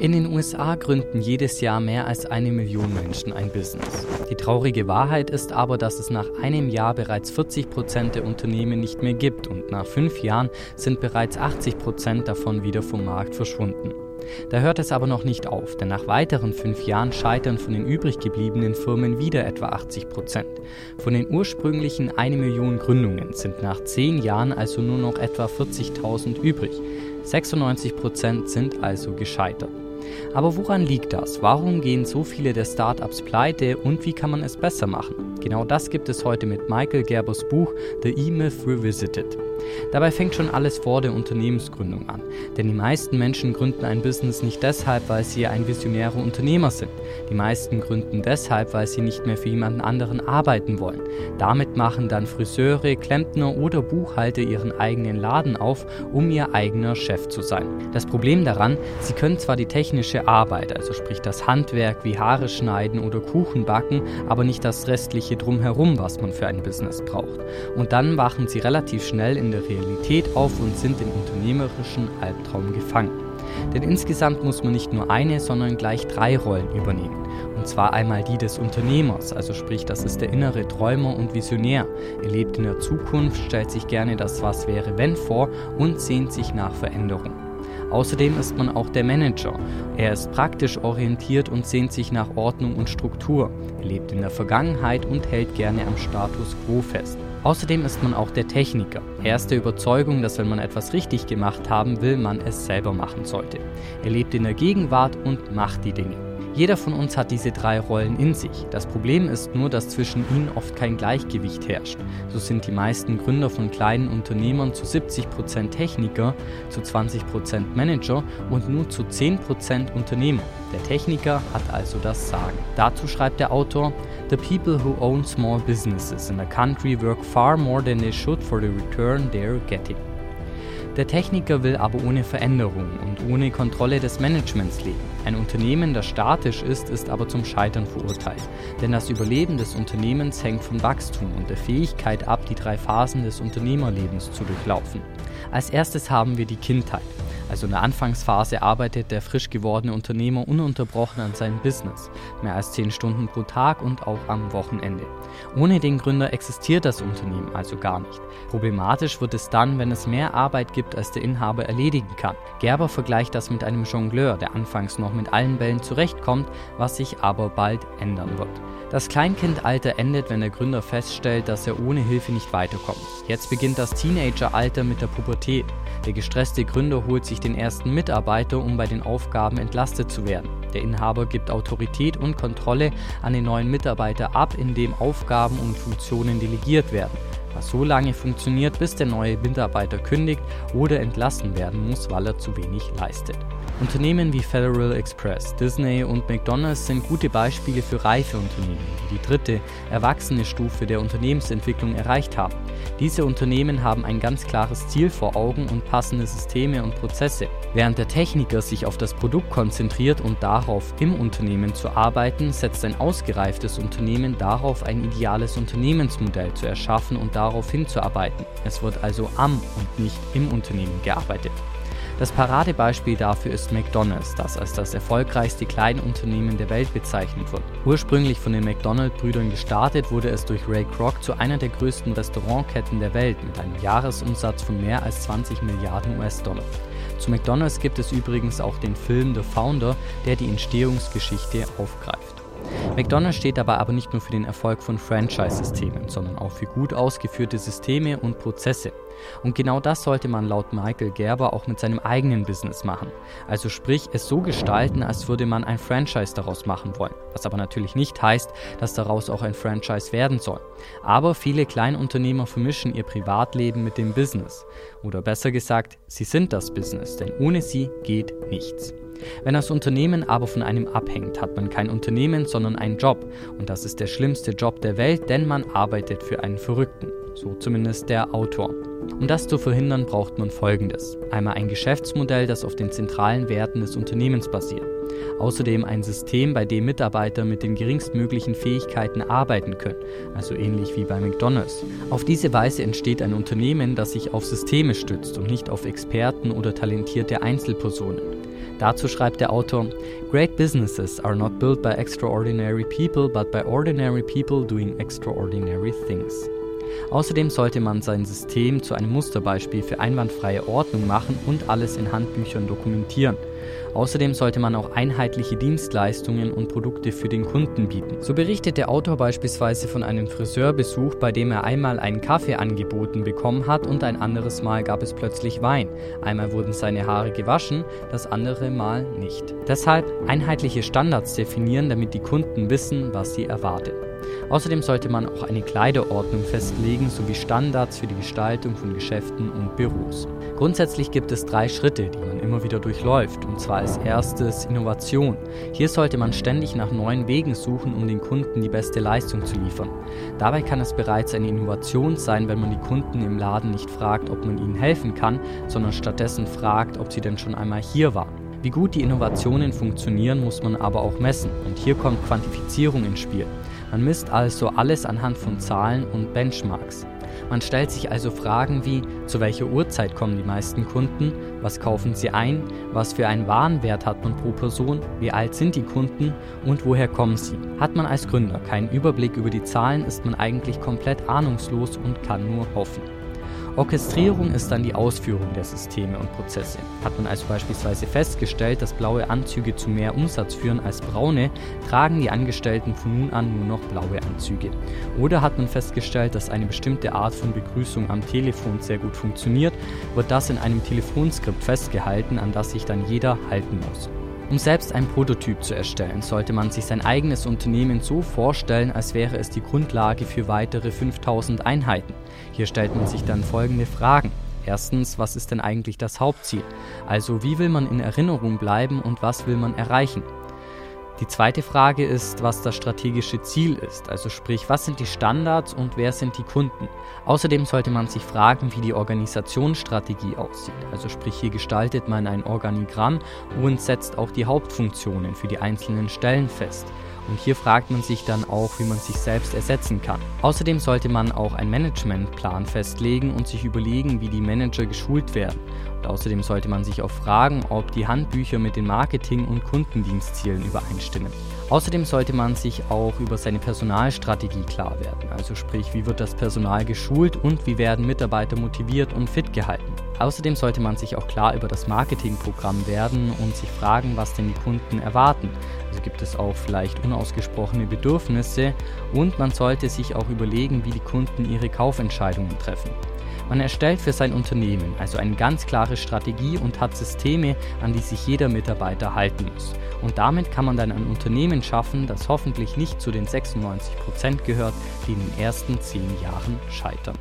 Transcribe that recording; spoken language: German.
In den USA gründen jedes Jahr mehr als eine Million Menschen ein Business. Die traurige Wahrheit ist aber, dass es nach einem Jahr bereits 40 Prozent der Unternehmen nicht mehr gibt und nach fünf Jahren sind bereits 80 Prozent davon wieder vom Markt verschwunden. Da hört es aber noch nicht auf, denn nach weiteren fünf Jahren scheitern von den übrig gebliebenen Firmen wieder etwa 80 Prozent. Von den ursprünglichen eine Million Gründungen sind nach zehn Jahren also nur noch etwa 40.000 übrig. 96 Prozent sind also gescheitert. Aber woran liegt das? Warum gehen so viele der Startups pleite und wie kann man es besser machen? Genau das gibt es heute mit Michael Gerbers Buch The E-Myth Revisited. Dabei fängt schon alles vor der Unternehmensgründung an. Denn die meisten Menschen gründen ein Business nicht deshalb, weil sie ein visionärer Unternehmer sind. Die meisten gründen deshalb, weil sie nicht mehr für jemanden anderen arbeiten wollen. Damit machen dann Friseure, Klempner oder Buchhalter ihren eigenen Laden auf, um ihr eigener Chef zu sein. Das Problem daran, sie können zwar die technische Arbeit, also sprich das Handwerk wie Haare schneiden oder Kuchen backen, aber nicht das restliche drumherum, was man für ein Business braucht. Und dann wachen sie relativ schnell in der Realität auf und sind im unternehmerischen Albtraum gefangen. Denn insgesamt muss man nicht nur eine, sondern gleich drei Rollen übernehmen. Und zwar einmal die des Unternehmers, also sprich, das ist der innere Träumer und Visionär. Er lebt in der Zukunft, stellt sich gerne das Was wäre wenn vor und sehnt sich nach Veränderung. Außerdem ist man auch der Manager. Er ist praktisch orientiert und sehnt sich nach Ordnung und Struktur. Er lebt in der Vergangenheit und hält gerne am Status quo fest. Außerdem ist man auch der Techniker. Er ist der Überzeugung, dass wenn man etwas richtig gemacht haben will, man es selber machen sollte. Er lebt in der Gegenwart und macht die Dinge. Jeder von uns hat diese drei Rollen in sich. Das Problem ist nur, dass zwischen ihnen oft kein Gleichgewicht herrscht. So sind die meisten Gründer von kleinen Unternehmern zu 70% Techniker, zu 20% Manager und nur zu 10% Unternehmer. Der Techniker hat also das Sagen. Dazu schreibt der Autor, The people who own small businesses in a country work far more than they should for the return they're getting. Der Techniker will aber ohne Veränderung und ohne Kontrolle des Managements leben. Ein Unternehmen, das statisch ist, ist aber zum Scheitern verurteilt. Denn das Überleben des Unternehmens hängt vom Wachstum und der Fähigkeit ab, die drei Phasen des Unternehmerlebens zu durchlaufen. Als erstes haben wir die Kindheit. Also in der Anfangsphase arbeitet der frisch gewordene Unternehmer ununterbrochen an seinem Business, mehr als 10 Stunden pro Tag und auch am Wochenende. Ohne den Gründer existiert das Unternehmen also gar nicht. Problematisch wird es dann, wenn es mehr Arbeit gibt, als der Inhaber erledigen kann. Gerber vergleicht das mit einem Jongleur, der anfangs noch mit allen Bällen zurechtkommt, was sich aber bald ändern wird. Das Kleinkindalter endet, wenn der Gründer feststellt, dass er ohne Hilfe nicht weiterkommt. Jetzt beginnt das Teenageralter mit der Pubertät. Der gestresste Gründer holt sich den ersten Mitarbeiter, um bei den Aufgaben entlastet zu werden. Der Inhaber gibt Autorität und Kontrolle an den neuen Mitarbeiter ab, indem Aufgaben und Funktionen delegiert werden was so lange funktioniert, bis der neue Mitarbeiter kündigt oder entlassen werden muss, weil er zu wenig leistet. Unternehmen wie Federal Express, Disney und McDonald's sind gute Beispiele für reife Unternehmen, die die dritte, erwachsene Stufe der Unternehmensentwicklung erreicht haben. Diese Unternehmen haben ein ganz klares Ziel vor Augen und passende Systeme und Prozesse. Während der Techniker sich auf das Produkt konzentriert und darauf, im Unternehmen zu arbeiten, setzt ein ausgereiftes Unternehmen darauf, ein ideales Unternehmensmodell zu erschaffen und darauf hinzuarbeiten. Es wird also am und nicht im Unternehmen gearbeitet. Das Paradebeispiel dafür ist McDonald's, das als das erfolgreichste Kleinunternehmen der Welt bezeichnet wird. Ursprünglich von den McDonald-Brüdern gestartet, wurde es durch Ray Kroc zu einer der größten Restaurantketten der Welt mit einem Jahresumsatz von mehr als 20 Milliarden US-Dollar. Zu McDonald's gibt es übrigens auch den Film The Founder, der die Entstehungsgeschichte aufgreift. McDonald's steht dabei aber nicht nur für den Erfolg von Franchise-Systemen, sondern auch für gut ausgeführte Systeme und Prozesse. Und genau das sollte man laut Michael Gerber auch mit seinem eigenen Business machen. Also sprich, es so gestalten, als würde man ein Franchise daraus machen wollen. Was aber natürlich nicht heißt, dass daraus auch ein Franchise werden soll. Aber viele Kleinunternehmer vermischen ihr Privatleben mit dem Business. Oder besser gesagt, sie sind das Business, denn ohne sie geht nichts. Wenn das Unternehmen aber von einem abhängt, hat man kein Unternehmen, sondern einen Job. Und das ist der schlimmste Job der Welt, denn man arbeitet für einen Verrückten. So zumindest der Autor. Um das zu verhindern, braucht man Folgendes. Einmal ein Geschäftsmodell, das auf den zentralen Werten des Unternehmens basiert. Außerdem ein System, bei dem Mitarbeiter mit den geringstmöglichen Fähigkeiten arbeiten können, also ähnlich wie bei McDonald's. Auf diese Weise entsteht ein Unternehmen, das sich auf Systeme stützt und nicht auf Experten oder talentierte Einzelpersonen. Dazu schreibt der Autor, Great businesses are not built by extraordinary people, but by ordinary people doing extraordinary things. Außerdem sollte man sein System zu einem Musterbeispiel für einwandfreie Ordnung machen und alles in Handbüchern dokumentieren. Außerdem sollte man auch einheitliche Dienstleistungen und Produkte für den Kunden bieten. So berichtet der Autor beispielsweise von einem Friseurbesuch, bei dem er einmal einen Kaffee angeboten bekommen hat und ein anderes Mal gab es plötzlich Wein. Einmal wurden seine Haare gewaschen, das andere Mal nicht. Deshalb einheitliche Standards definieren, damit die Kunden wissen, was sie erwarten. Außerdem sollte man auch eine Kleiderordnung festlegen sowie Standards für die Gestaltung von Geschäften und Büros. Grundsätzlich gibt es drei Schritte, die man immer wieder durchläuft, und zwar als erstes Innovation. Hier sollte man ständig nach neuen Wegen suchen, um den Kunden die beste Leistung zu liefern. Dabei kann es bereits eine Innovation sein, wenn man die Kunden im Laden nicht fragt, ob man ihnen helfen kann, sondern stattdessen fragt, ob sie denn schon einmal hier waren. Wie gut die Innovationen funktionieren, muss man aber auch messen, und hier kommt Quantifizierung ins Spiel. Man misst also alles anhand von Zahlen und Benchmarks. Man stellt sich also Fragen wie, zu welcher Uhrzeit kommen die meisten Kunden, was kaufen sie ein, was für einen Warenwert hat man pro Person, wie alt sind die Kunden und woher kommen sie. Hat man als Gründer keinen Überblick über die Zahlen, ist man eigentlich komplett ahnungslos und kann nur hoffen. Orchestrierung ist dann die Ausführung der Systeme und Prozesse. Hat man also beispielsweise festgestellt, dass blaue Anzüge zu mehr Umsatz führen als braune, tragen die Angestellten von nun an nur noch blaue Anzüge. Oder hat man festgestellt, dass eine bestimmte Art von Begrüßung am Telefon sehr gut funktioniert, wird das in einem Telefonskript festgehalten, an das sich dann jeder halten muss. Um selbst einen Prototyp zu erstellen, sollte man sich sein eigenes Unternehmen so vorstellen, als wäre es die Grundlage für weitere 5000 Einheiten. Hier stellt man sich dann folgende Fragen. Erstens, was ist denn eigentlich das Hauptziel? Also wie will man in Erinnerung bleiben und was will man erreichen? Die zweite Frage ist, was das strategische Ziel ist, also sprich, was sind die Standards und wer sind die Kunden. Außerdem sollte man sich fragen, wie die Organisationsstrategie aussieht, also sprich, hier gestaltet man ein Organigramm und setzt auch die Hauptfunktionen für die einzelnen Stellen fest. Und hier fragt man sich dann auch, wie man sich selbst ersetzen kann. Außerdem sollte man auch einen Managementplan festlegen und sich überlegen, wie die Manager geschult werden. Und außerdem sollte man sich auch fragen, ob die Handbücher mit den Marketing- und Kundendienstzielen übereinstimmen. Außerdem sollte man sich auch über seine Personalstrategie klar werden, also sprich, wie wird das Personal geschult und wie werden Mitarbeiter motiviert und fit gehalten. Außerdem sollte man sich auch klar über das Marketingprogramm werden und sich fragen, was denn die Kunden erwarten. Also gibt es auch vielleicht unausgesprochene Bedürfnisse und man sollte sich auch überlegen, wie die Kunden ihre Kaufentscheidungen treffen. Man erstellt für sein Unternehmen also eine ganz klare Strategie und hat Systeme, an die sich jeder Mitarbeiter halten muss. Und damit kann man dann ein Unternehmen schaffen, das hoffentlich nicht zu den 96 Prozent gehört, die in den ersten 10 Jahren scheitern.